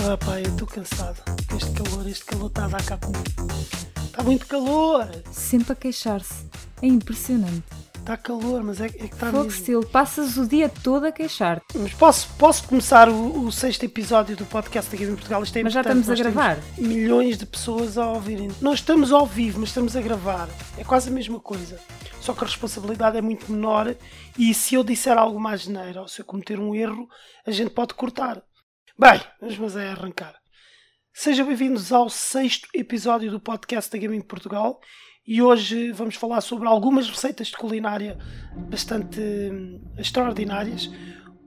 Ah pá, eu estou cansado. Este calor, este calor está a dar cá comigo. Está muito calor! Sempre a queixar-se. É impressionante. Está calor, mas é, é que está Fogo mesmo. passas o dia todo a queixar-te. Mas posso, posso começar o, o sexto episódio do podcast aqui em Portugal? Isto é Mas já estamos a gravar. Milhões de pessoas a ouvirem. Nós estamos ao vivo, mas estamos a gravar. É quase a mesma coisa. Só que a responsabilidade é muito menor e se eu disser algo mais geneiro ou se eu cometer um erro, a gente pode cortar. Bem, vamos é arrancar. Sejam bem-vindos ao sexto episódio do podcast da Gaming Portugal e hoje vamos falar sobre algumas receitas de culinária bastante hum, extraordinárias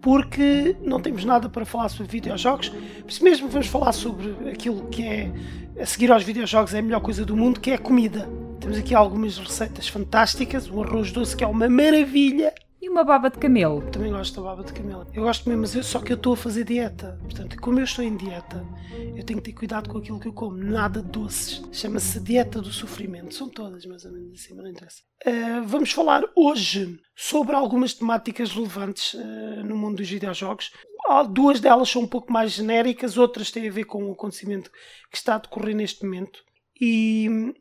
porque não temos nada para falar sobre videojogos, por isso mesmo vamos falar sobre aquilo que é a seguir aos videojogos é a melhor coisa do mundo, que é a comida. Temos aqui algumas receitas fantásticas, um arroz doce que é uma maravilha, E uma baba de camelo. também gosto da baba de camelo. Eu gosto mesmo, mas eu, só que eu estou a fazer dieta. Portanto, como eu estou em dieta, eu tenho que ter cuidado com aquilo que eu como. Nada de doces. Chama-se dieta do sofrimento. São todas mais ou menos assim, mas não interessa. Uh, vamos falar hoje sobre algumas temáticas relevantes uh, no mundo dos videojogos. Há Duas delas são um pouco mais genéricas, outras têm a ver com o acontecimento que está a decorrer neste momento. E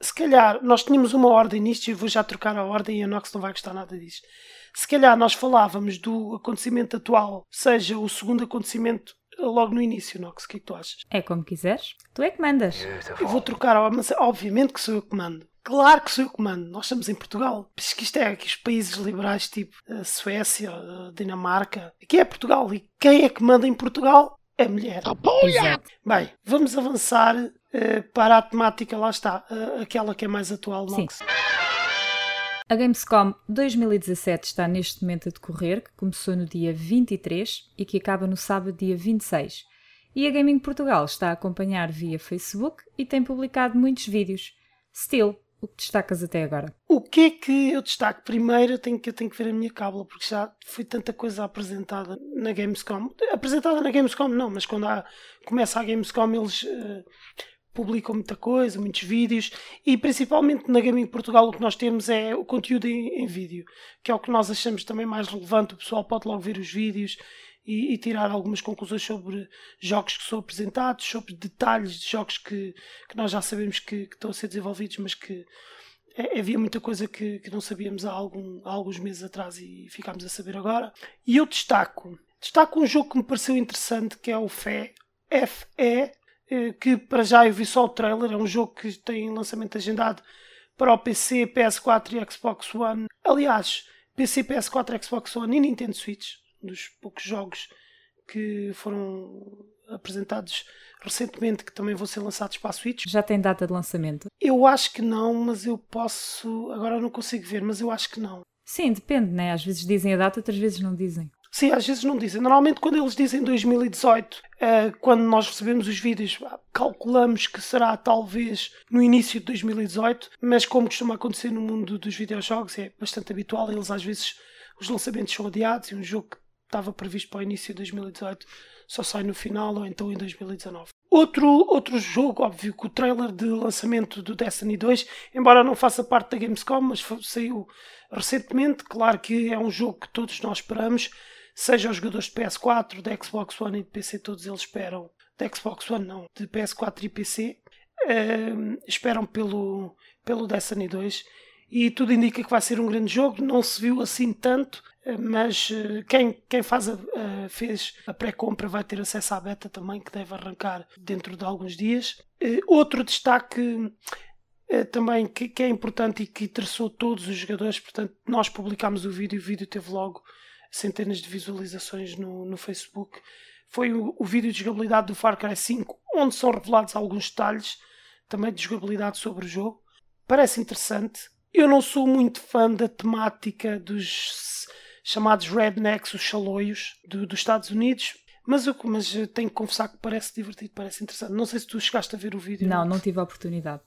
se calhar nós tínhamos uma ordem nisto e vou já trocar a ordem e a Nox não vai gostar nada disto. Se calhar nós falávamos do acontecimento atual, seja o segundo acontecimento logo no início, Nox, o que é que tu achas? É como quiseres. Tu é que mandas. Eu vou trocar, a- mas obviamente que sou eu que mando. Claro que sou eu que mando. Nós estamos em Portugal. Diz que isto é aqui os países liberais tipo a Suécia, a Dinamarca. Aqui é Portugal. E quem é que manda em Portugal? É a mulher. Exato. Bem, vamos avançar eh, para a temática, lá está, eh, aquela que é mais atual, Sim. A Gamescom 2017 está neste momento a decorrer, que começou no dia 23 e que acaba no sábado, dia 26. E a Gaming Portugal está a acompanhar via Facebook e tem publicado muitos vídeos. Still, o que destacas até agora? O que é que eu destaco? Primeiro, eu tenho que, eu tenho que ver a minha cábula, porque já foi tanta coisa apresentada na Gamescom. Apresentada na Gamescom, não, mas quando há- começa a Gamescom, eles eh, publicam muita coisa, muitos vídeos, e principalmente na Gaming Portugal, o que nós temos é o conteúdo em, em vídeo, que é o que nós achamos também mais relevante. O pessoal pode logo ver os vídeos e, e tirar algumas conclusões sobre jogos que são apresentados, sobre detalhes de jogos que, que nós já sabemos que, que estão a ser desenvolvidos, mas que é- havia muita coisa que, que não sabíamos há, algum- há alguns meses atrás e ficámos a saber agora. E eu destaco, destaco um jogo que me pareceu interessante, que é o FE, FE, que para já eu vi só o trailer, é um jogo que tem lançamento agendado para o PC, PS4 e Xbox One. Aliás, PC, PS4, Xbox One e Nintendo Switch, um dos poucos jogos que foram apresentados recentemente que também vão ser lançados para a Switch. Já tem data de lançamento? Eu acho que não, mas eu posso. Agora não consigo ver, mas eu acho que não. Sim, depende, né? Às vezes dizem a data, outras vezes não dizem. Sim, às vezes não dizem. Normalmente, quando eles dizem 2018, eh, quando nós recebemos os vídeos, calculamos que será talvez no início de 2018, mas como costuma acontecer no mundo dos videojogos, é bastante habitual. Eles às vezes os lançamentos são adiados e um jogo que estava previsto para o início de 2018 só sai no final ou então em 2019. Outro, outro jogo, óbvio que o trailer de lançamento do Destiny 2, embora não faça parte da Gamescom, mas fo- saiu recentemente, claro que é um jogo que todos nós esperamos, seja jogadores de PS4, de Xbox One e de PC, todos eles esperam, de Xbox One não, de PS4 e PC, ehm, esperam pelo, pelo Destiny 2 e tudo indica que vai ser um grande jogo, não se viu assim tanto, eh, mas eh, quem, quem faz a, a- fez a pré-compra vai ter acesso à beta também, que deve arrancar dentro de alguns dias. Eh, Outro destaque também que, que é importante e que interessou todos os jogadores, portanto, nós publicámos o vídeo, o vídeo teve logo centenas de visualizações no, no Facebook. Foi o, o vídeo de jogabilidade do Far Cry 5, onde são revelados alguns detalhes também de jogabilidade sobre o jogo. Parece interessante. Eu não sou muito fã da temática dos chamados rednecks, os chaloios do- dos Estados Unidos, mas eu, mas tenho que confessar que parece divertido, parece interessante. Não sei se tu chegaste a ver o vídeo. Não, não tive a oportunidade.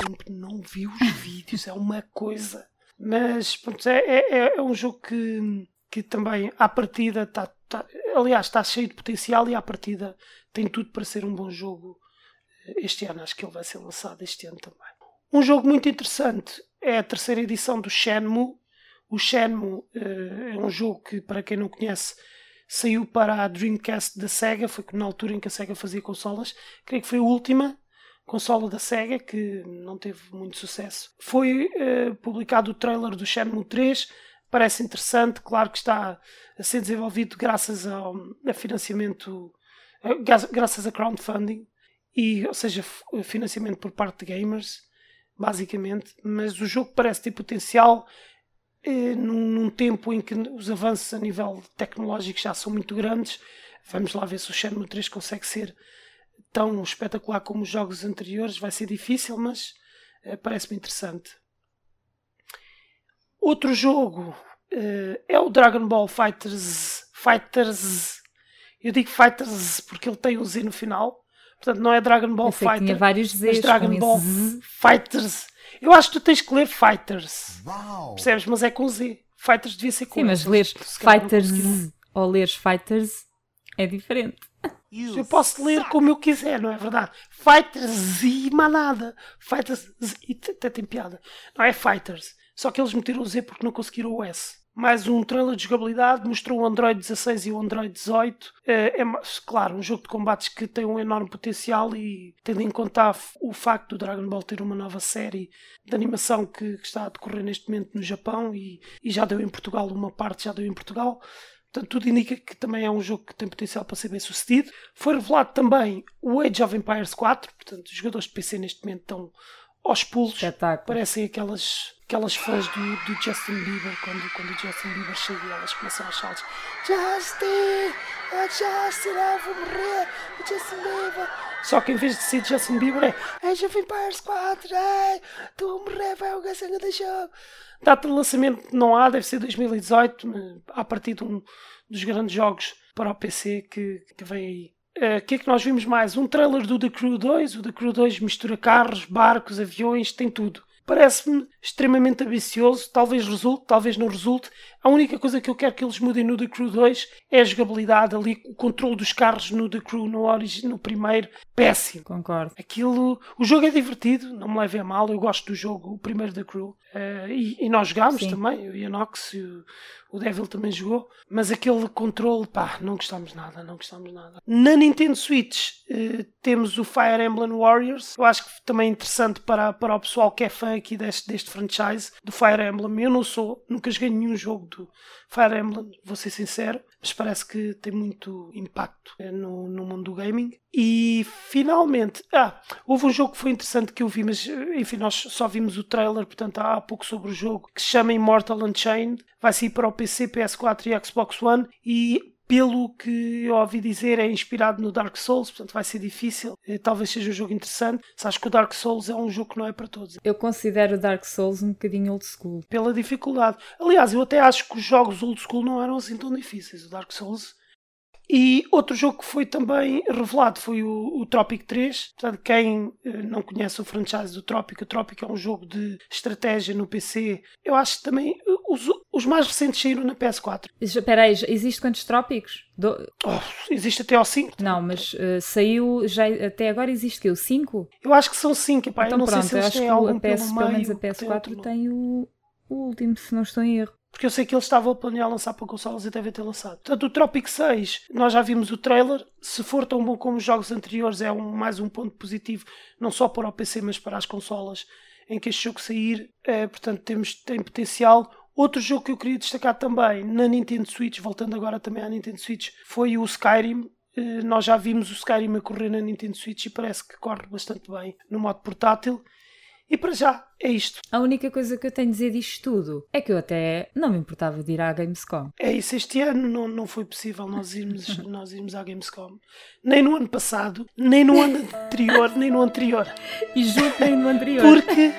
sempre não vi os vídeos, é uma coisa. Mas pronto, é, é, é um jogo que, que também à partida está. Tá, aliás, está cheio de potencial e à partida tem tudo para ser um bom jogo este ano. Acho que ele vai ser lançado este ano também. Um jogo muito interessante é a terceira edição do Shenmue. O Shenmue eh, é um jogo que, para quem não conhece, saiu para a Dreamcast da Sega, foi na altura em que a Sega fazia consolas. Creio que foi a última consola da Sega que não teve muito sucesso. Foi uh, publicado o trailer do Shenmue 3, parece interessante, claro que está a ser desenvolvido graças ao, a financiamento, graças a crowdfunding, e, ou seja, financiamento por parte de gamers, basicamente, mas o jogo parece ter potencial eh, num, num, tempo em que os avanços a nível tecnológico já são muito grandes. Vamos lá ver se o Shenmue 3 consegue ser tão espetacular como os jogos anteriores. Vai ser difícil, mas eh, parece-me interessante. Outro jogo eh, é o Dragon Ball Fighters. Fighters. Eu digo Fighters porque ele tem um Z no final. Portanto, não é Dragon Ball Fighter. Tinha vários Zs, mas Dragon Ball Fighters eu acho que tu tens que ler Fighters. Uau. Percebes? Mas é com Z. Fighters devia ser com Sim, mas ler Fighters ou ler Fighters é diferente. Eu posso ler como eu quiser, não é verdade? Fighters e manada. Fighters e até tem piada. Não é Fighters. Só que eles meteram o Z porque não conseguiram o S mais um trailer de jogabilidade, mostrou o Android 16 e o Android 18. É, é, claro, um jogo de combates que tem um enorme potencial e tendo em conta o facto do Dragon Ball ter uma nova série de animação que, que está a decorrer neste momento no Japão e, e, já deu em Portugal, uma parte já deu em Portugal. Portanto, tudo indica que também é um jogo que tem potencial para ser bem sucedido. Foi revelado também o Age of Empires 4, portanto, os jogadores de PC neste momento estão aos pulos. Espetáculo. Parecem aquelas, aquelas fãs do, do Justin Bieber, quando, quando o Justin Bieber chega e elas começam a saltos. Justin! Oh Justin, eu vou morrer! O Justin Bieber! Só que em vez de ser Justin Bieber é Age of Empires 4, ai, estou a morrer, vai o gasanha da jogo. Data de lançamento não há, deve ser 2018, a partir de um dos grandes jogos para o PC que, que vem aí. O eh, que é que nós vimos mais? Um trailer do The Crew 2. O The Crew 2 mistura carros, barcos, aviões, tem tudo. Parece-me extremamente ambicioso. Talvez resulte, talvez não resulte. A única coisa que eu quero que eles mudem no The Crew 2 é a jogabilidade ali, o controle dos carros no The Crew no, no primeiro. Péssimo. Concordo. Aquilo. O jogo é divertido, não me leve a mal. Eu gosto do jogo, o primeiro The Crew. Uh, e, e, nós jogámos Sim. também, eu e a Nox e o, o Devil também jogou, mas aquele controle, pá, não gostámos nada, não gostámos nada. Na Nintendo Switch uh, temos o Fire Emblem Warriors, eu acho que também é interessante para, para o pessoal que é fã aqui deste, deste franchise, do Fire Emblem. Eu não sou, nunca joguei nenhum jogo do Fire Emblem, vou ser sincero, mas parece que tem muito impacto eh, no, no mundo do gaming. E finalmente, ah, houve um jogo que foi interessante que eu vi, mas eh, enfim, nós só vimos o trailer, portanto há pouco sobre o jogo, que se chama Immortal Unchained. Vai sair para o PC, PS4 e Xbox One. E pelo que eu ouvi dizer, é inspirado no Dark Souls, portanto vai ser difícil. Eh, talvez seja um jogo interessante. Sabes que o Dark Souls é um jogo que não é para todos. Eu considero o Dark Souls um bocadinho old school. Pela dificuldade. Aliás, eu até acho que os jogos old school não eram assim tão difíceis. O Dark Souls e outro jogo que foi também revelado foi o, o Tropic 3. Portanto, quem eh, não conhece o franchise do Tropic, o Tropic é um jogo de estratégia no PC. Eu acho que também eh, os, os mais recentes saíram na PS4. Espera aí, existe quantos Trópicos? Do... Oh, existe até ao 5. Não, mas uh, saiu, já, até agora existe que o 5? Eu acho que são 5. Então, não pronto, sei se eles têm algum PS, pelo, pelo menos a PS4 tem, tem o, o último, se não estou em erro. Porque eu sei que eles estavam a planear lançar para consolas e devem ter lançado. Portanto, o Tropic 6, nós já vimos o trailer. Se for tão bom como os jogos anteriores, é um, mais um ponto positivo, não só para o PC, mas para as consolas em que este jogo sair. É, portanto, temos, tem potencial. Outro jogo que eu queria destacar também na Nintendo Switch, voltando agora também à Nintendo Switch, foi o Skyrim. Eh, nós já vimos o Skyrim a correr na Nintendo Switch e parece que corre bastante bem no modo portátil. E para já é isto. A única coisa que eu tenho a dizer disto tudo é que eu até não me importava de ir à Gamescom. É isso, este ano não, não foi possível nós irmos, nós irmos à Gamescom. Nem no ano passado, nem no ano anterior, nem no anterior. E junto nem no anterior. Porque,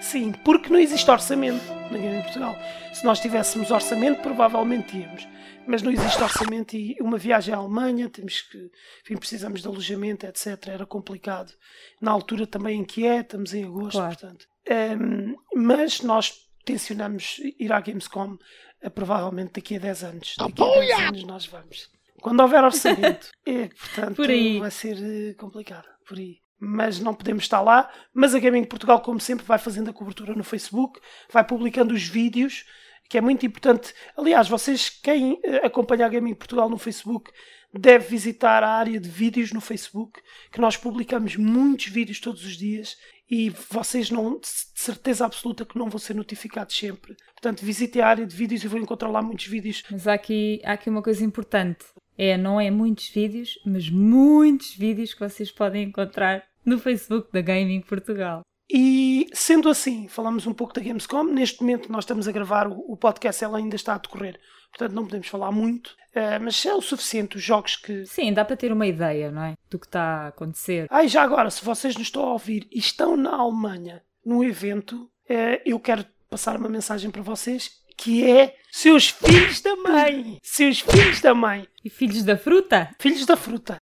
sim, porque não existe orçamento em Portugal. Se nós tivéssemos orçamento, provavelmente íamos mas não existe orçamento e uma viagem à Alemanha, temos que, enfim, precisamos de alojamento, etc. Era complicado. Na altura também em que é, estamos em agosto, claro. portanto. Um, mas nós tencionamos ir à Gamescom uh, provavelmente daqui a 10 anos. Daqui a 10 anos nós vamos. Quando houver orçamento. é, portanto, vai ser uh, complicado. Por aí mas não podemos estar lá. Mas a Gaming Portugal, como sempre, vai fazendo a cobertura no Facebook, vai publicando os vídeos que é muito importante. Aliás, vocês, quem eh, acompanha a Gaming Portugal no Facebook, deve visitar a área de vídeos no Facebook, que nós publicamos muitos vídeos todos os dias e vocês não, de certeza absoluta que não vão ser notificados sempre. Portanto, visitem a área de vídeos e vão encontrar lá muitos vídeos. Mas há aqui, há aqui uma coisa importante. É, não é muitos vídeos, mas muitos vídeos que vocês podem encontrar no Facebook da Gaming Portugal. E sendo assim, falamos um pouco da Gamescom. Neste momento nós estamos a gravar o, o podcast, ela ainda está a decorrer, portanto não podemos falar muito, uh, mas é o suficiente os jogos que. Sim, dá para ter uma ideia, não é? Do que está a acontecer. Ah, e já agora, se vocês nos estão a ouvir e estão na Alemanha num evento, uh, eu quero passar uma mensagem para vocês que é seus filhos da mãe, seus filhos da mãe e filhos da fruta, filhos da fruta.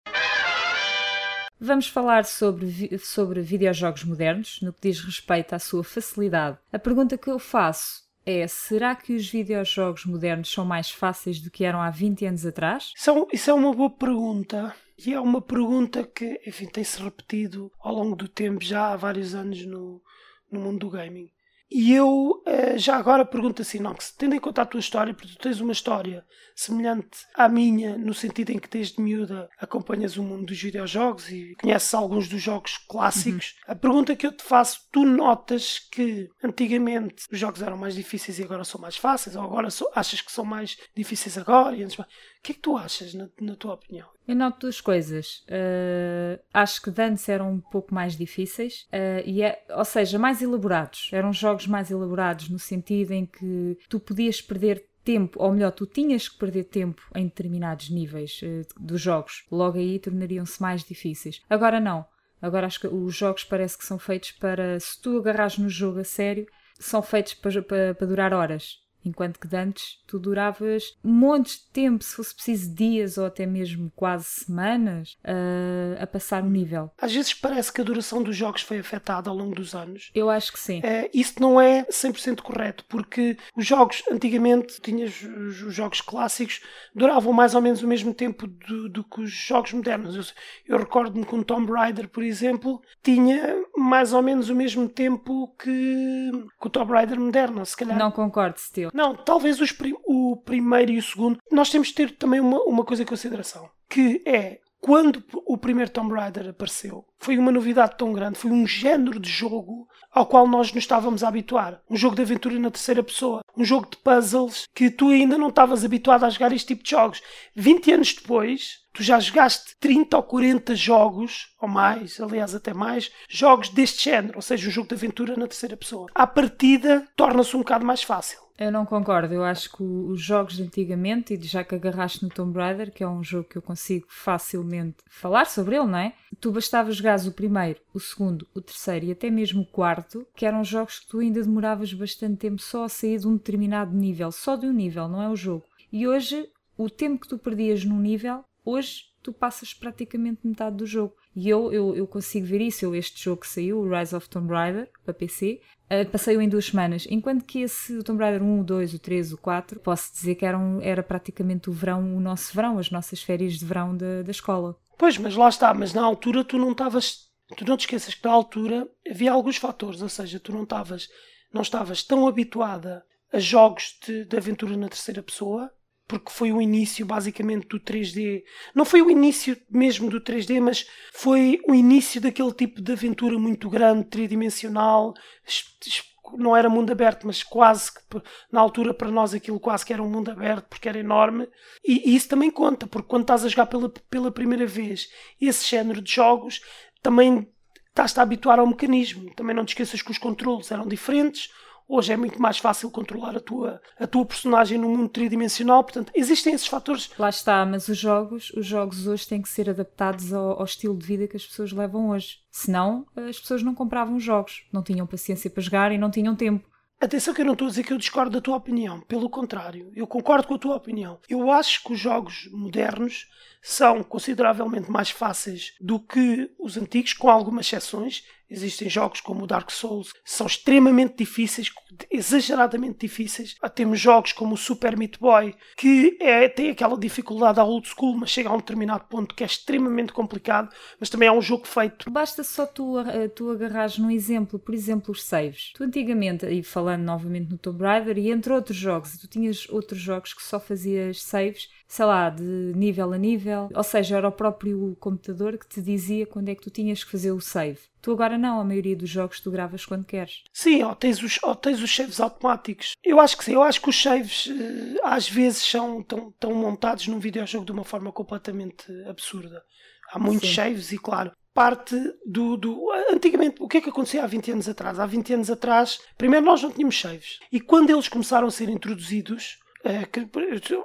Vamos falar sobre, sobre videojogos modernos, no que diz respeito à sua facilidade. A pergunta que eu faço é: será que os videojogos modernos são mais fáceis do que eram há 20 anos atrás? Isso é, isso é uma boa pergunta. E é uma pergunta que, enfim, tem-se repetido ao longo do tempo, já há vários anos no, no mundo do gaming. E eu eh, já agora pergunto assim, que tendo em conta a tua história, porque tu tens uma história semelhante à minha, no sentido em que desde miúda acompanhas o mundo dos videojogos e conheces alguns dos jogos clássicos, uhum. a pergunta que eu te faço, tu notas que antigamente os jogos eram mais difíceis e agora são mais fáceis, ou agora achas que são mais difíceis agora e antes O que é que tu achas, na, na tua opinião? Eu noto duas coisas. Uh, acho que antes eram um pouco mais difíceis, uh, e é, ou seja, mais elaborados. Eram jogos mais elaborados no sentido em que tu podias perder tempo, ou melhor, tu tinhas que perder tempo em determinados níveis uh, dos jogos. Logo aí tornariam-se mais difíceis. Agora não. Agora acho que os jogos parece que são feitos para, se tu agarras no jogo a sério, são feitos para, para, para durar horas. Enquanto que antes tu duravas montes de tempo, se fosse preciso dias ou até mesmo quase semanas, uh, a passar um nível. Às vezes parece que a duração dos jogos foi afetada ao longo dos anos. Eu acho que sim. Uh, isso não é 100% correto, porque os jogos, antigamente, tinhas os jogos clássicos, duravam mais ou menos o mesmo tempo do, do que os jogos modernos. Eu, eu recordo-me que um Tomb Raider, por exemplo, tinha mais ou menos o mesmo tempo que, que o Tomb Raider moderno, se calhar. Não concordo, Steel. Não, talvez prim o primeiro e o segundo. Nós temos de ter também uma, uma coisa em consideração, que é quando o primeiro Tomb Raider apareceu, foi uma novidade tão grande, foi um género de jogo ao qual nós nos estávamos a habituar. Um jogo de aventura na terceira pessoa, um jogo de puzzles que tu ainda não estavas habituado a jogar este tipo de jogos. 20 anos depois, tu já jogaste 30 ou 40 jogos, ou mais, aliás até mais, jogos deste género, ou seja, um jogo de aventura na terceira pessoa. À partida, torna-se um bocado mais fácil. Eu não concordo. Eu acho que os jogos de antigamente, e já que agarraste no Tomb Raider, que é um jogo que eu consigo facilmente falar sobre ele, não é? Tu bastava jogares o primeiro, o segundo, o terceiro e até mesmo o quarto, que eram jogos que tu ainda demoravas bastante tempo só a sair de um determinado nível, só de um nível, não é o jogo. E hoje, o tempo que tu perdias num nível, hoje tu passas praticamente metade do jogo. E eu, eu, eu consigo ver isso. Eu, este jogo que saiu, o Rise of Tomb Raider, para PC, Uh, passei-o em duas semanas, enquanto que esse o Tomb Raider 1, o 2, o 3, o 4, posso dizer que era, era praticamente o verão, o nosso verão, as nossas férias de verão da, da escola. Pois, mas lá está, mas na altura tu não estavas, tu não te esqueças que na altura havia alguns fatores, ou seja, tu não estavas, não estavas tão habituada a jogos de, de aventura na terceira pessoa, porque foi o início basicamente do 3D. Não foi o início mesmo do 3D, mas foi o início daquele tipo de aventura muito grande, tridimensional. Não era mundo aberto, mas quase que na altura para nós aquilo quase que era um mundo aberto porque era enorme. E, e isso também conta, porque quando estás a jogar pela, pela primeira vez esse género de jogos, também estás-te a habituar ao mecanismo. Também não te esqueças que os controles eram diferentes Hoje é muito mais fácil controlar a tua, a tua personagem no mundo tridimensional, portanto, existem esses fatores. Lá está, mas os jogos, os jogos hoje têm que ser adaptados ao, ao estilo de vida que as pessoas levam hoje. Senão, as pessoas não compravam jogos, não tinham paciência para jogar e não tinham tempo. Atenção que eu não estou a dizer que eu discordo da tua opinião, pelo contrário, eu concordo com a tua opinião. Eu acho que os jogos modernos são consideravelmente mais fáceis do que os antigos, com algumas exceções. Existem jogos como o Dark Souls, são extremamente difíceis, exageradamente difíceis. Temos jogos como o Super Meat Boy, que é, tem aquela dificuldade à old school, mas chega a um determinado ponto que é extremamente complicado, mas também é um jogo feito. Basta só tu, tu agarrares num exemplo, por exemplo, os saves. Tu antigamente, e falando novamente no Tomb Raider, e entre outros jogos, tu tinhas outros jogos que só fazias saves sei lá, de nível a nível, ou seja, era o próprio computador que te dizia quando é que tu tinhas que fazer o save. Tu agora não, a maioria dos jogos tu gravas quando queres. Sim, ou tens os, ou tens os saves automáticos. Eu acho que sim, eu acho que os saves eh, às vezes são tão, tão montados num videojogo de uma forma completamente absurda. Há muitos sim. saves e claro, parte do, do. Antigamente, o que é que acontecia há 20 anos atrás? Há 20 anos atrás, primeiro nós não tínhamos saves. E quando eles começaram a ser introduzidos,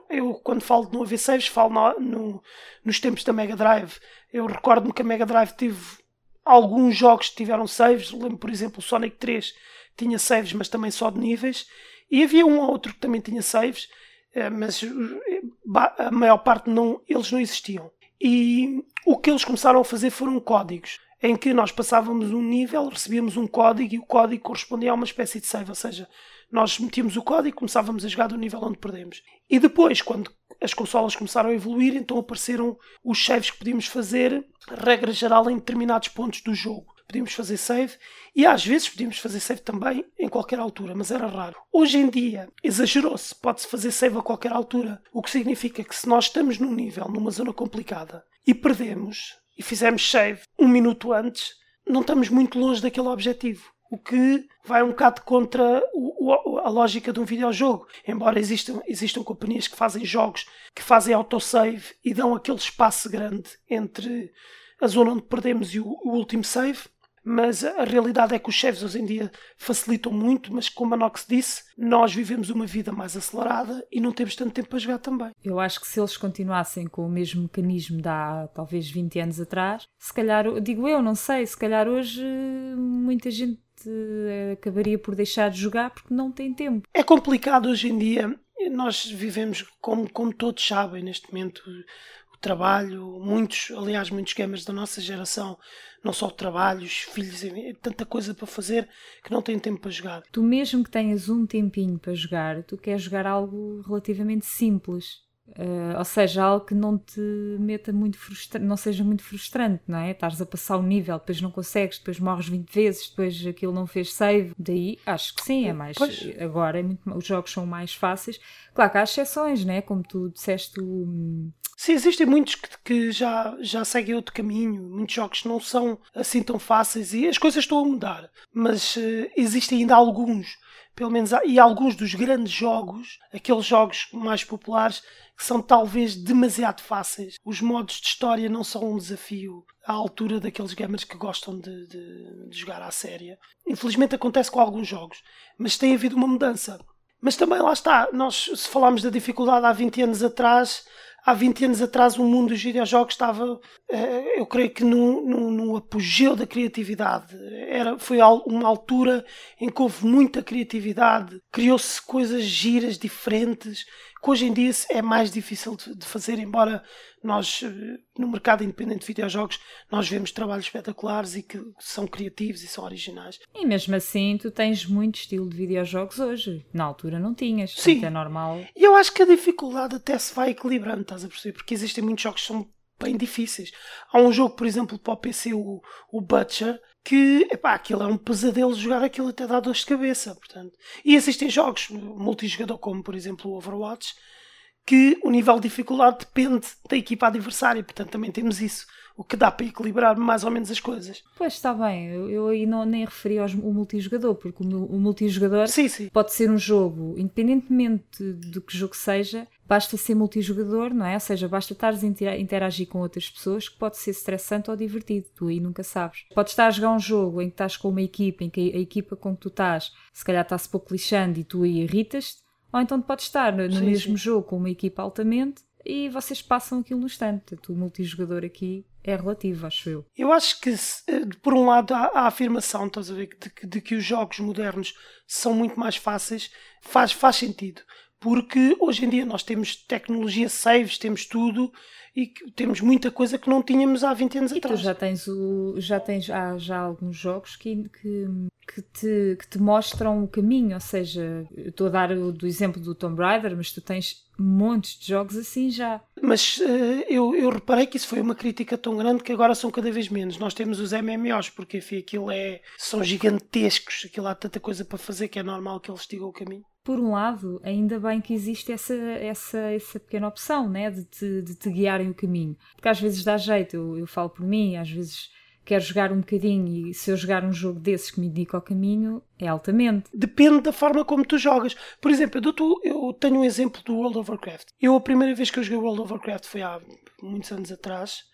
eu, quando falo de não haver saves, falo no, no, nos tempos da Mega Drive. Eu recordo-me que a Mega Drive teve alguns jogos que tiveram saves. Lembro, por exemplo, o Sonic 3 tinha saves, mas também só de níveis. E havia um ou outro que também tinha saves, é, mas a maior parte não, eles não existiam. E o que eles começaram a fazer foram códigos em que nós passávamos um nível, recebíamos um código e o código correspondia a uma espécie de save, ou seja, nós metíamos o código e começávamos a jogar do nível onde perdemos. E depois, quando as consolas começaram a evoluir, então apareceram os saves que podíamos fazer, regra geral, em determinados pontos do jogo. Podíamos fazer save e às vezes podíamos fazer save também em qualquer altura, mas era raro. Hoje em dia, exagerou-se, pode-se fazer save a qualquer altura, o que significa que se nós estamos num nível, numa zona complicada, e perdemos, e fizemos save um minuto antes, não estamos muito longe daquele objetivo o que vai um bocado contra o, o, a lógica de um videojogo. Embora existam, existam companhias que fazem jogos que fazem autosave e dão aquele espaço grande entre a zona onde perdemos e o, o último save, mas a realidade é que os chefes hoje em dia facilitam muito, mas como a Nox disse, nós vivemos uma vida mais acelerada e não temos tanto tempo para jogar também. Eu acho que se eles continuassem com o mesmo mecanismo de há talvez 20 anos atrás, se calhar, digo eu, não sei, se calhar hoje muita gente acabaria por deixar de jogar porque não tem tempo. É complicado hoje em dia. Nós vivemos, como, como todos sabem, neste momento, o trabalho. Muitos, aliás, muitos gamers da nossa geração, não só o trabalho, os filhos, tanta coisa para fazer que não têm tempo para jogar. Tu, mesmo que tenhas um tempinho para jogar, tu queres jogar algo relativamente simples Uh, ou seja, algo que não te meta muito frustrante, não seja muito frustrante, não é? Estás a passar o nível, depois não consegues, depois morres 20 vezes, depois aquilo não fez save. Daí acho que sim, é mais. Pois. Agora é muito, os jogos são mais fáceis. Claro que há exceções, né? Como tu disseste. O... Sim, existem muitos que, que, já, já seguem outro caminho. Muitos jogos não são assim tão fáceis e as coisas estão a mudar. Mas uh, existem ainda alguns, pelo menos, e alguns dos grandes jogos, aqueles jogos mais populares que são talvez demasiado fáceis. Os modos de história não são um desafio à altura daqueles gamers que gostam de, de, de jogar à séria. Infelizmente acontece com alguns jogos, mas tem havido uma mudança. Mas também lá está, nós se falarmos da dificuldade há 20 anos atrás, há 20 anos atrás o mundo dos videojogos estava, eh, eu creio que no, no, no, apogeu da criatividade. Era, foi uma altura em que houve muita criatividade, criou-se coisas giras, diferentes, que hoje em dia é mais difícil de, de fazer, embora nós, eh, no mercado independente de videojogos, nós vemos trabalhos espetaculares e que são criativos e são originais. E mesmo assim, tu tens muito estilo de videojogos hoje. Na altura não tinhas. Sim. É normal. E eu acho que a dificuldade até se vai equilibrando, estás a perceber? Porque existem muitos jogos que são bem difíceis. Há um jogo, por exemplo, para o PC, o, o Butcher, que epá, aquilo é um pesadelo jogar aquilo até dá dor de cabeça. Portanto. E existem jogos multijogador, como por exemplo o Overwatch, que o nível de dificuldade depende da equipa adversária. Portanto, também temos isso o que dá para equilibrar mais ou menos as coisas. Pois está bem, eu, eu aí não, nem referi ao multijogador, porque o, o multijogador sim, sim. pode ser um jogo, independentemente do que jogo seja, basta ser multijogador, não é? Ou seja, basta estares a interagir com outras pessoas que pode ser estressante ou divertido, tu aí nunca sabes. Podes estar a jogar um jogo em que estás com uma equipa, em que a equipa com que tu estás se calhar está-se pouco lixando e tu aí irritas-te, ou então podes estar no, sim, mesmo sim. jogo com uma equipa altamente e vocês passam aquilo no instante. O multijogador aqui é relativo, acho eu. Eu acho que, eh, por um lado, há a afirmação, estás a ver, de, de, que os jogos modernos são muito mais fáceis, faz, faz sentido. porque hoje em dia nós temos tecnologia saves, temos tudo e temos muita coisa que não tínhamos há 20 anos e atrás. Tu já tens o já tens há já alguns jogos que, que, que, te, que te mostram o caminho, ou seja, eu estou a dar o do exemplo do Tomb Raider, mas tu tens montes de jogos assim já. Mas uh, eu, eu reparei que isso foi uma crítica tão grande que agora são cada vez menos. Nós temos os MMOs, porque enfim, aquilo é, são gigantescos, aquilo há tanta coisa para fazer que é normal que eles digam o caminho por um lado, ainda bem que existe essa, essa, essa pequena opção, né? De te, de te guiarem o caminho. Porque às vezes dá jeito, eu, eu falo por mim, às vezes quero jogar um bocadinho e se eu jogar um jogo desses que me indica o caminho, é altamente. Depende da forma como tu jogas. Por exemplo, eu, dou eu tenho um exemplo do World of Warcraft. Eu, a primeira vez que eu joguei World of Warcraft foi há muitos anos atrás.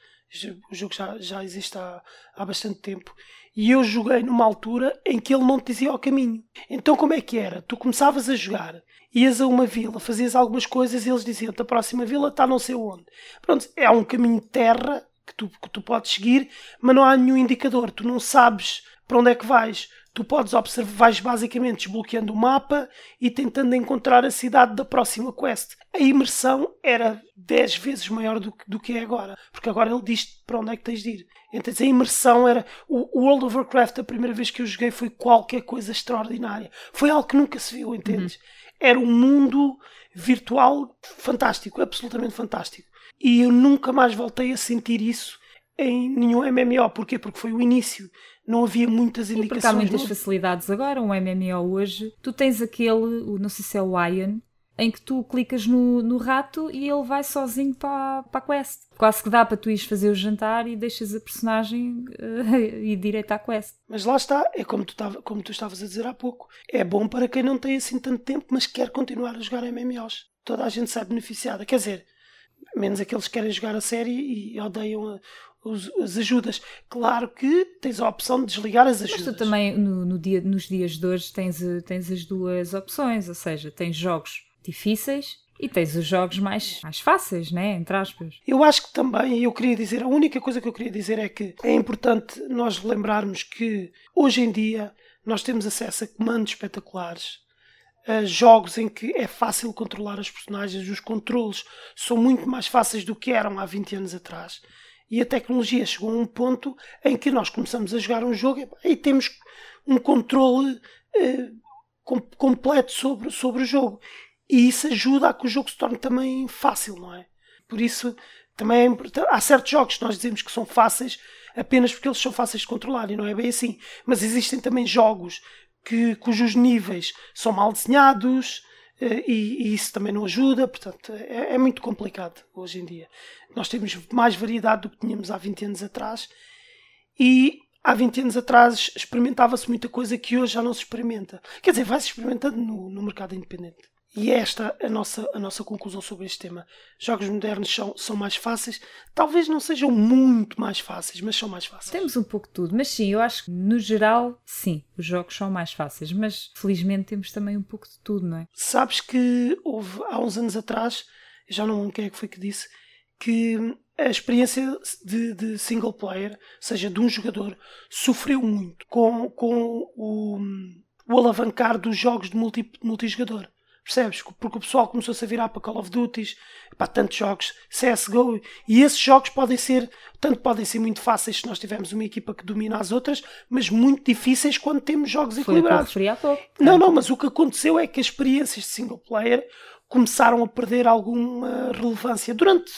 O jogo já, já existe há, há bastante tempo. E eu joguei numa altura em que ele não te dizia o caminho. Então como é que era? Tu começavas a jogar, ias a uma vila, fazias algumas coisas e eles diziam-te a próxima vila está não sei onde. Pronto, é um caminho de terra que tu, que tu podes seguir, mas não há nenhum indicador. Tu não sabes para onde é que vais. Tu podes observar, vais basicamente desbloqueando o mapa e tentando encontrar a cidade da próxima quest. A imersão era 10 vezes maior do que, do que é agora, porque agora ele diz para onde é que tens de ir. Então a imersão era. O World of Warcraft, a primeira vez que eu joguei, foi qualquer coisa extraordinária. Foi algo que nunca se viu, entendes? Uhum. Era um mundo virtual fantástico, absolutamente fantástico. E eu nunca mais voltei a sentir isso em nenhum MMO. Porquê? Porque foi o início. Não havia muitas indicações. E porque há muitas não... facilidades agora. Um MMO hoje, tu tens aquele, não sei se é o Iron, em que tu clicas no, no rato e ele vai sozinho para, para a quest. Quase que dá para tu ires fazer o jantar e deixas a personagem uh, ir direito à quest. Mas lá está, é como tu, tava, como tu estavas a dizer há pouco. É bom para quem não tem assim tanto tempo, mas quer continuar a jogar MMOs. Toda a gente sai beneficiada. Quer dizer, menos aqueles que querem jogar a série e odeiam os, as ajudas. Claro que tens a opção de desligar as ajudas. Mas tu também, no, no dia, nos dias de hoje, tens, tens as duas opções, ou seja, tens jogos difíceis e tens os jogos mais, mais fáceis, né? Entre aspas. Eu acho que também, eu queria dizer, a única coisa que eu queria dizer é que é importante nós lembrarmos que hoje em dia nós temos acesso a comandos espetaculares, a jogos em que é fácil controlar os personagens, os controles são muito mais fáceis do que eram há 20 anos atrás. E a tecnologia chegou a um ponto em que nós começamos a jogar um jogo e temos um controle eh, completo sobre, sobre o jogo. E isso ajuda a que o jogo se torne também fácil, não é? Por isso, também é importante. Há certos jogos que nós dizemos que são fáceis apenas porque eles são fáceis de controlar e não é bem assim. Mas existem também jogos que, cujos níveis são mal desenhados e, e isso também não ajuda. Portanto, é, é, muito complicado hoje em dia. Nós temos mais variedade do que tínhamos há 20 anos atrás e há 20 anos atrás experimentava-se muita coisa que hoje já não se experimenta. Quer dizer, vai-se experimentando no, no mercado independente. E é esta a nossa, a nossa conclusão sobre este tema. Jogos modernos são, são mais fáceis, talvez não sejam muito mais fáceis, mas são mais fáceis. Temos um pouco de tudo, mas sim, eu acho que no geral, sim, os jogos são mais fáceis, mas felizmente temos também um pouco de tudo, não é? Sabes que houve há uns anos atrás, já não lembro quem é que foi que disse, que a experiência de, de, single player, seja de um jogador, sofreu muito com, com o, o alavancar dos jogos de multi, multijogador. Percebes? Porque o pessoal começou-se a virar para Call of Duty, para tantos jogos, CSGO, e esses jogos podem ser, tanto podem ser muito fáceis se nós tivermos uma equipa que domina as outras, mas muito difíceis quando temos jogos Foi equilibrados. Pouco. Não, não, mas o que aconteceu é que as experiências de single player começaram a perder alguma relevância durante,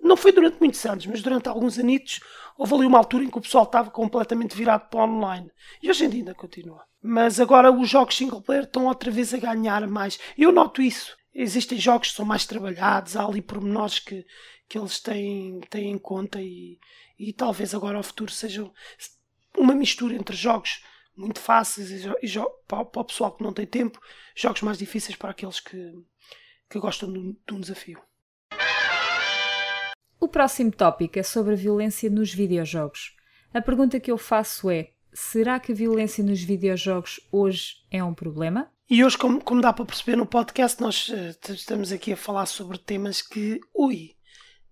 não foi durante muitos anos, mas durante alguns anitos, houve ali uma altura em que o pessoal estava completamente virado para online. E hoje em dia ainda continua. Mas agora os jogos single player estão outra vez a ganhar mais. Eu noto isso. Existem jogos que são mais trabalhados, há ali pormenores que, que eles têm, têm em conta e, e talvez agora ao futuro sejam uma mistura entre jogos muito fáceis e, e para, para, o pessoal que não tem tempo, jogos mais difíceis para aqueles que, que gostam de, de um desafio. O próximo tópico é sobre a violência nos videojogos. A pergunta que eu faço é: será que a violência nos videojogos hoje é um problema? E hoje, como, como dá para perceber no podcast, nós uh, estamos aqui a falar sobre temas que, ui,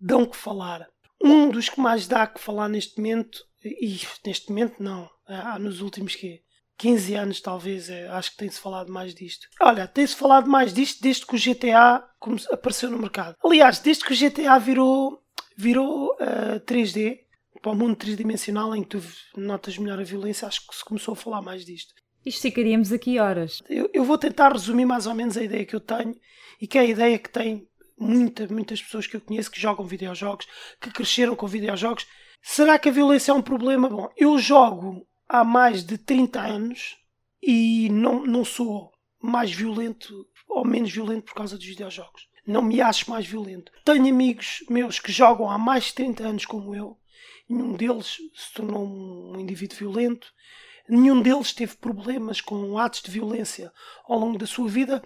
dão que falar. Um dos que mais dá que falar neste momento, e neste momento não, há nos últimos quê? 15 anos, talvez, é, acho que tem-se falado mais disto. Olha, tem-se falado mais disto desde que o GTA apareceu no mercado. Aliás, desde que o GTA virou, virou uh, 3D, para o mundo tridimensional em que tu notas melhor a violência, acho que se começou a falar mais disto. Isto ficaríamos aqui horas. Eu, eu, vou tentar resumir mais ou menos a ideia que eu tenho e que é a ideia que tem muita, muitas pessoas que eu conheço que jogam videojogos, que cresceram com videojogos. Será que a violência é um problema? Bom, eu jogo há mais de 30 anos e não, não sou mais violento ou menos violento por causa dos videojogos. Não me acho mais violento. Tenho amigos meus que jogam há mais de 30 anos como eu. Nenhum deles se tornou um indivíduo violento. Nenhum deles teve problemas com atos de violência ao longo da sua vida.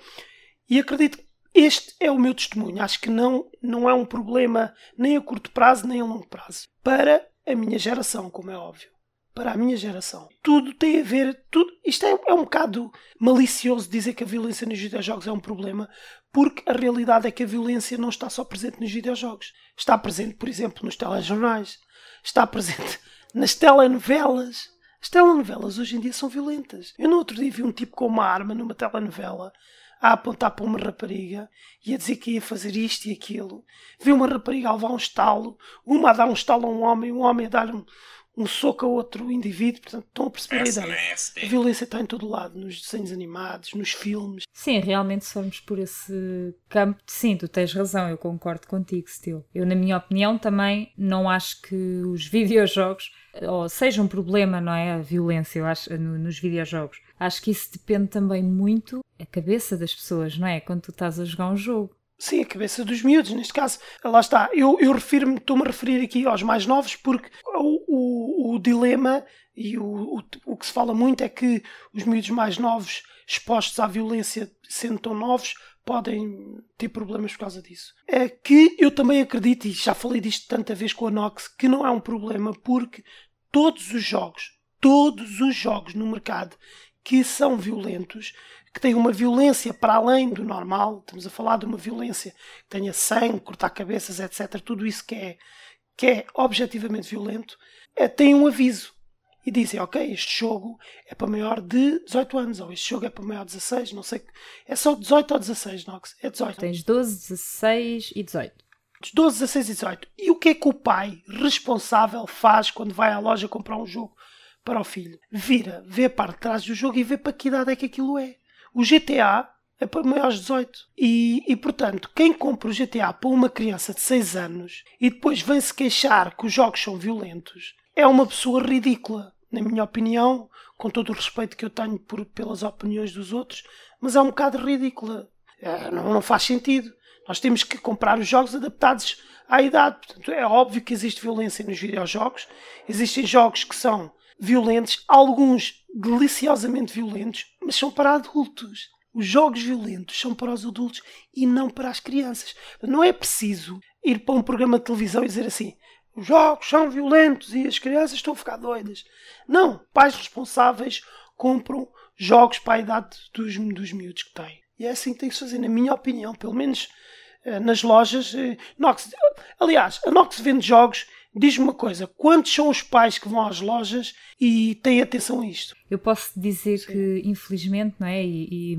E acredito que este é o meu testemunho. Acho que não, não é um problema nem a curto prazo nem a longo prazo. Para a minha geração, como é óbvio para a minha geração. Tudo tem a ver. Tudo, isto é, é um bocado malicioso dizer que a violência nos videojogos é um problema, porque a realidade é que a violência não está só presente nos videojogos. Está presente, por exemplo, nos telejornais, está presente nas telenovelas. As telenovelas hoje em dia são violentas. Eu no outro dia vi um tipo com uma arma numa telenovela a apontar para uma rapariga e a dizer que ia fazer isto e aquilo. Vi uma rapariga a levar um estalo, uma a dar um estalo a um homem, um homem a dar um, um soco a outro indivíduo. Portanto, estão a perceber a ideia. A violência está em todo lado, nos desenhos animados, nos filmes. Sim, realmente se formos por esse campo, sim, tu tens razão, eu concordo contigo, Steel. Eu, na minha opinião, também não acho que os videojogos ou seja um problema, não é? A violência, eu acho, no, nos videojogos. Acho que isso depende também muito da cabeça das pessoas, não é? Quando tu estás a jogar um jogo. Sim, a cabeça dos miúdos, neste caso. Lá está. Eu, eu refiro-me, estou-me a referir aqui aos mais novos, porque o, o, dilema e o, o, o, que se fala muito é que os miúdos mais novos, expostos à violência, sendo tão novos, podem ter problemas por causa disso. É que eu também acredito, e já falei disto tanta vez com a Nox, que não é um problema, porque todos os jogos, todos os jogos no mercado que são violentos, que têm uma violência para além do normal, estamos a falar de uma violência que tenha sangue, cortar cabeças, etc. Tudo isso que é, que é objetivamente violento, é, tem um aviso. E dizem, ok, este jogo é para maior de 18 anos, ou este jogo é para maior de 16, não sei. É só 18 ou 16, Nox? É 18. Tens 12, 16 e 18. 12, 16 e 18. E o que é que o pai responsável faz quando vai à loja comprar um jogo para o filho? Vira, vê a parte de trás do jogo e vê para que idade é que aquilo é. O GTA é para maiores de 18. E, e, portanto, quem compra o GTA para uma criança de 6 anos e depois vem-se queixar que os jogos são violentos é uma pessoa ridícula, na minha opinião, com todo o respeito que eu tenho por, pelas opiniões dos outros, mas é um bocado ridícula. É, não, não faz sentido. Nós temos que comprar os jogos adaptados à idade. Portanto, é óbvio que existe violência nos videojogos. Existem jogos que são violentos, alguns deliciosamente violentos, mas são para adultos. Os jogos violentos são para os adultos e não para as crianças. Não é preciso ir para um programa de televisão e dizer assim: os jogos são violentos e as crianças estão a ficar doidas. Não, pais responsáveis compram jogos para a idade dos, dos miúdos que têm. E é assim que tem que se fazer, na minha opinião, pelo menos eh, nas lojas. Eh, Nox, aliás, a Nox vende jogos Diz-me uma coisa, quantos são os pais que vão às lojas e têm atenção a isto? Eu posso dizer Sim. que, infelizmente, não é? E, e,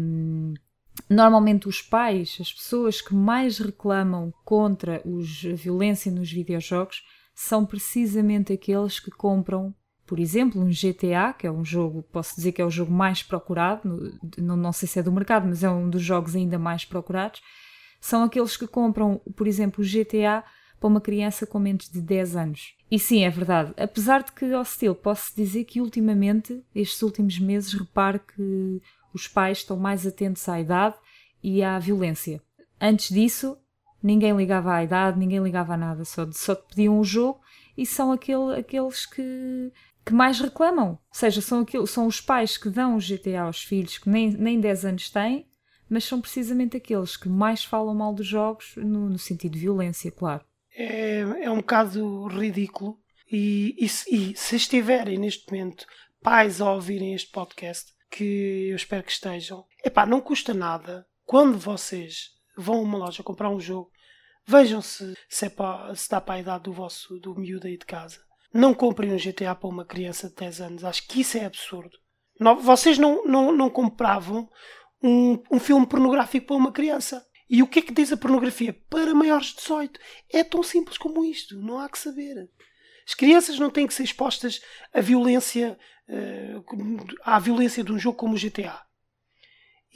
normalmente os pais, as pessoas que mais reclamam contra os, a violência nos videojogos, são precisamente aqueles que compram, por exemplo, um GTA, que é um jogo, posso dizer que é o jogo mais procurado, não, não sei se é do mercado, mas é um dos jogos ainda mais procurados. São aqueles que compram, por exemplo, o GTA para uma criança com menos de 10 anos. E sim, é verdade. Apesar de que, ao estilo, posso dizer que ultimamente, estes últimos meses, reparo que os pais estão mais atentos à idade e à violência. Antes disso, ninguém ligava à idade, ninguém ligava a nada, só, só te pediam o jogo e são aquele, aqueles que, que mais reclamam. Ou seja, são, aquele, são os pais que dão o GTA aos filhos que nem, nem 10 anos têm, mas são precisamente aqueles que mais falam mal dos jogos no, no sentido de violência, claro é, é um bocado ridículo. E, e, e, se estiverem neste momento pais a ouvirem este podcast, que eu espero que estejam, epá, não custa nada quando vocês vão a uma loja comprar um jogo, vejam se, se, é se dá para a idade do vosso do miúdo aí de casa. Não comprem um GTA para uma criança de 10 anos. Acho que isso é absurdo. Vocês não, não, não compravam um, um filme pornográfico para uma criança. E o que é que diz a pornografia? Para maiores de 18. É tão simples como isto. Não há que saber. As crianças não têm que ser expostas à violência, uh, à violência de um jogo como o GTA.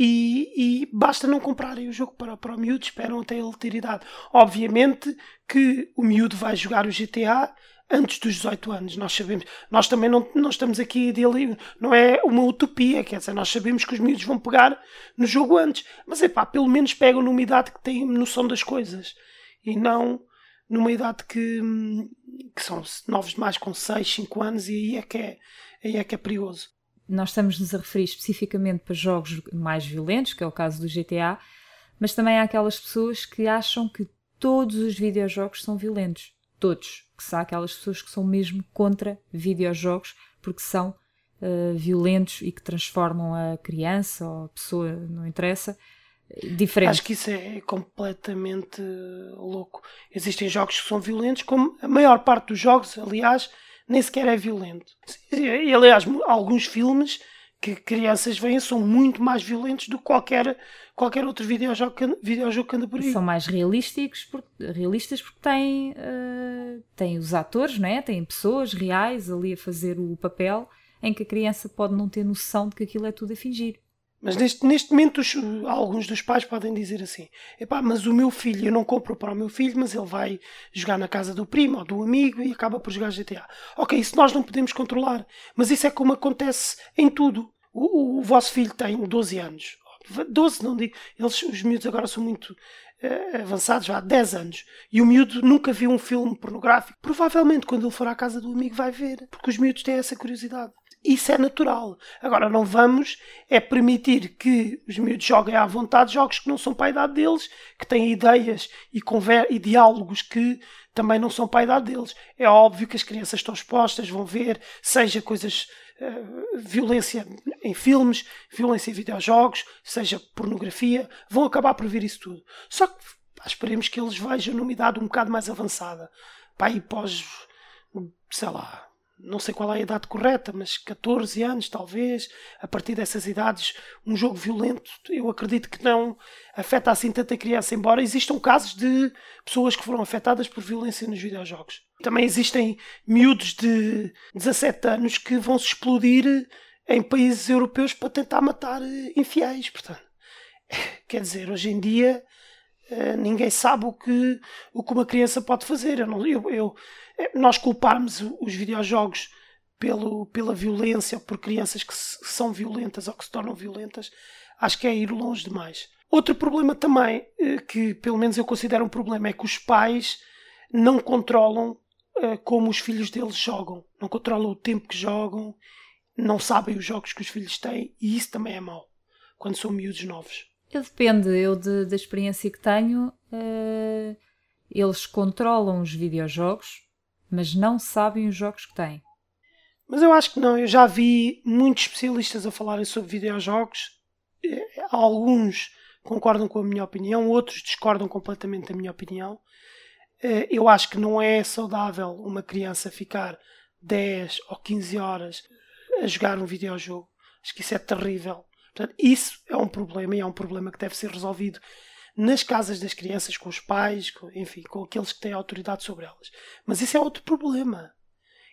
E, e, basta não comprarem o jogo para, para o miúdo, esperam até ele ter idade. Obviamente que o miúdo vai jogar o GTA antes dos 18 anos. Nós sabemos, nós também não, não estamos aqui dele, não é uma utopia, quer dizer, nós sabemos que os miúdos vão pegar no jogo antes, mas é pá, pelo menos pegam numa idade que tem noção das coisas e não numa idade que, que são novos demais com 6, 5 anos e aí é que é, aí é que é perigoso. Nós estamos-nos a referir especificamente para jogos mais violentos, que é o caso do GTA, mas também há aquelas pessoas que acham que todos os videojogos são violentos todos, que há aquelas pessoas que são mesmo contra videojogos porque são uh, violentos e que transformam a criança ou a pessoa, não interessa, diferente. Acho que isso é completamente louco. Existem jogos que são violentos, como a maior parte dos jogos, aliás, nem sequer é violento. E, aliás, alguns filmes que crianças veem são muito mais violentos do que qualquer, qualquer outro videojogo que, videojogo que anda por aí. São mais realísticos porque, realistas porque têm, uh, têm os atores, né? têm pessoas reais ali a fazer o papel em que a criança pode não ter noção de que aquilo é tudo a fingir. Mas neste, neste momento os, alguns dos pais podem dizer assim: epá, mas o meu filho, eu não compro para o meu filho, mas ele vai jogar na casa do primo ou do amigo e acaba por jogar GTA. Ok, isso nós não podemos controlar, mas isso é como acontece em tudo. O, o, o vosso filho tem 12 anos, 12 não digo, eles, os miúdos agora são muito uh, avançados, já há 10 anos, e o miúdo nunca viu um filme pornográfico. Provavelmente quando ele for à casa do amigo vai ver, porque os miúdos têm essa curiosidade. Isso é natural. Agora, não vamos é permitir que os miúdos joguem à vontade jogos que não são para a idade deles, que têm ideias e, e diálogos que também não são para a idade deles. É óbvio que as crianças estão expostas, vão ver, seja coisas. Uh, violência em filmes, violência em videojogos, seja pornografia, vão acabar por ver isso tudo. Só que pá, esperemos que eles vejam numa idade um bocado mais avançada. Pá, e pós, sei lá, não sei qual é a idade correta, mas 14 anos talvez, a partir dessas idades, um jogo violento, eu acredito que não afeta assim tanta criança, embora existam casos de pessoas que foram afetadas por violência nos videojogos. Também existem miúdos de 17 anos que vão se explodir em países europeus para tentar matar infiéis, portanto. Quer dizer, hoje em dia eh, ninguém sabe o que, o que uma criança pode fazer. Eu, não, eu, eu nós culparmos os videojogos pelo, pela violência por crianças que, são violentas ou que se tornam violentas, acho que é ir longe demais. Outro problema também, eh, que pelo menos eu considero um problema, é que os pais não controlam uh, como os filhos deles jogam. Não controlam o tempo que jogam, não sabem os jogos que os filhos têm e isso também é mau quando são miúdos novos. Eu depende, eu de, da experiência que tenho, uh, eles controlam os videojogos, mas não sabem os jogos que têm. Mas eu acho que não. Eu já vi muitos especialistas a falarem sobre videojogos. Eh, alguns concordam com a minha opinião, outros discordam completamente da minha opinião. Eh, eu acho que não é saudável uma criança ficar 10 ou 15 horas a jogar um videojogo. Acho que isso é terrível. Portanto, isso é um problema e é um problema que deve ser resolvido nas casas das crianças, com os pais, com, enfim, com aqueles que têm autoridade sobre elas. Mas isso é outro problema.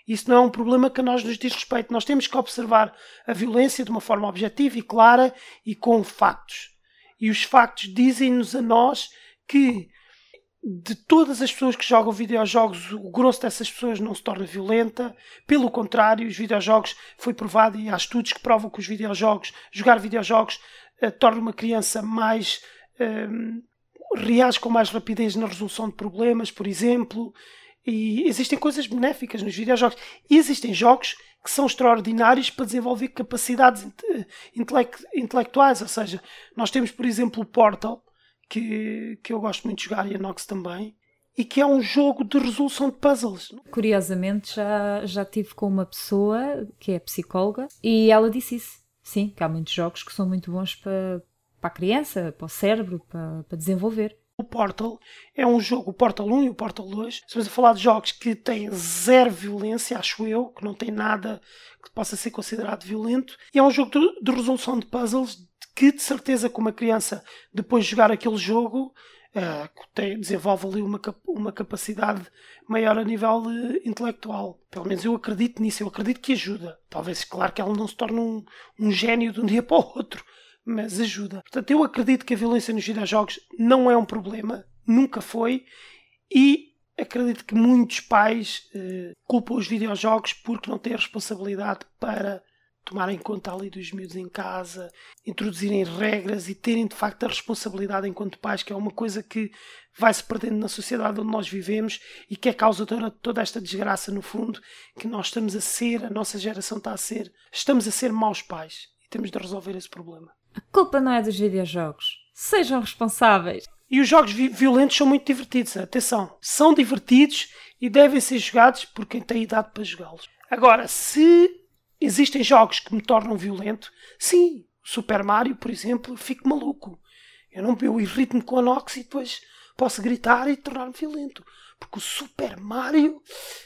Isso não é um problema que a nós nos diz respeito. Nós temos que observar a violência de uma forma objetiva e clara e com factos. E os factos dizem-nos a nós que de todas as pessoas que jogam videojogos, o grosso dessas pessoas não se torna violenta. Pelo contrário, os videojogos foi provado e há estudos que provam que os videojogos, jogar videojogos, uh, torna uma criança mais um, reage com mais rapidez na resolução de problemas, por exemplo. E existem coisas benéficas nos videojogos. E existem jogos que são extraordinários para desenvolver capacidades intelectuais. Ou seja, nós temos, por exemplo, o Portal, que, que eu gosto muito de jogar, e a Nox também, e que é um jogo de resolução de puzzles. Curiosamente, já, já tive com uma pessoa que é psicóloga e ela disse isso. Sim, que há muitos jogos que são muito bons para, para a criança, para o cérebro, para, para desenvolver. O Portal é um jogo, o Portal 1 e o Portal 2. Estamos a falar de jogos que têm zero violência, acho eu, que não tem nada que possa ser considerado violento. E é um jogo de, de resolução de puzzles que, de certeza, que uma criança, depois de jogar aquele jogo, uh, tem, desenvolve ali uma, uma capacidade maior a nível uh, intelectual. Pelo menos eu acredito nisso, eu acredito que ajuda. Talvez, claro que ela não se torne um, um gênio de um dia para o outro, mas ajuda. Portanto, eu acredito que a violência nos videojogos não é um problema, nunca foi, e acredito que muitos pais uh, culpam os videojogos porque não têm a responsabilidade para tomarem conta ali dos miúdos em casa, introduzirem regras e terem de facto a responsabilidade enquanto pais, que é uma coisa que vai se perdendo na sociedade onde nós vivemos e que é causa de toda esta desgraça no fundo que nós estamos a ser, a nossa geração está a ser, estamos a ser maus pais e temos de resolver esse problema. A culpa não é dos videojogos. Sejam responsáveis. E os jogos vi violentos são muito divertidos, atenção, são divertidos e devem ser jogados por quem tem idade para jogá-los. Agora, se Existem jogos que me tornam violento? Sim, Super Mario, por exemplo, fico maluco. Eu não eu irrito-me com a Nox e depois posso gritar e tornar-me violento. Porque o Super Mario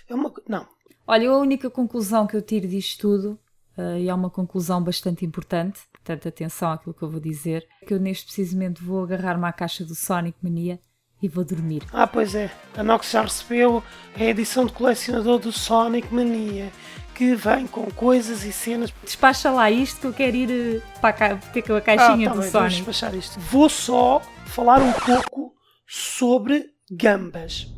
é uma. Não. Olha, a única conclusão que eu tiro disto tudo, uh, e é uma conclusão bastante importante, portanto, atenção àquilo que eu vou dizer, que eu neste precisamente vou agarrar-me à caixa do Sonic Mania e vou dormir. Ah, pois é. A Nox já recebeu a edição de colecionador do Sonic Mania que vem com coisas e cenas. Despacha lá isto que eu quero ir eh, para ter com a caixinha ah, tá do bem, Sonic. despachar isto. Vou só falar um pouco sobre gambas.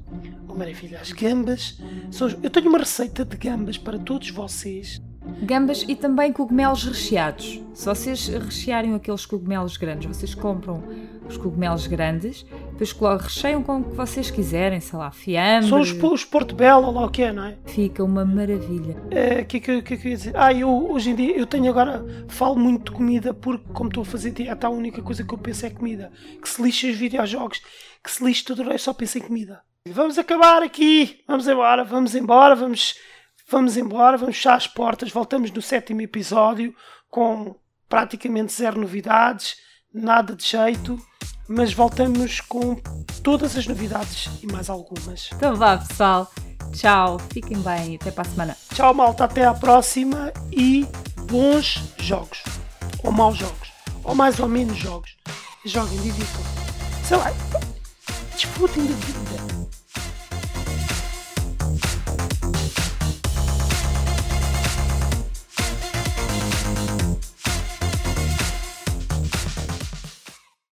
Oh, maravilha, as gambas. São... Eu tenho uma receita de gambas para todos vocês Gambas e também cogumelos recheados. Se vocês rechearem aqueles cogumelos grandes, vocês compram os cogumelos grandes, depois recheiam com o que vocês quiserem, sei lá, fiambre. São os, os Portobello ou lá o que é, não é? Fica uma maravilha. O é, que, que, que, que eu ia dizer? Ah, eu hoje em dia eu tenho agora, falo muito de comida porque, como estou a fazer dieta, a única coisa que eu penso é comida. Que se lixe os videojogos, que se lixe tudo, eu só penso em comida. Vamos acabar aqui, vamos embora, vamos embora, vamos vamos embora, vamos fechar as portas, voltamos no sétimo episódio com praticamente zero novidades, nada de jeito, mas voltamos com todas as novidades e mais algumas. Então vá pessoal, tchau, fiquem bem, até para a semana. Tchau malta, até à próxima e bons jogos, ou maus jogos, ou mais ou menos jogos. Joguem, divirtam. Sei lá, disputem de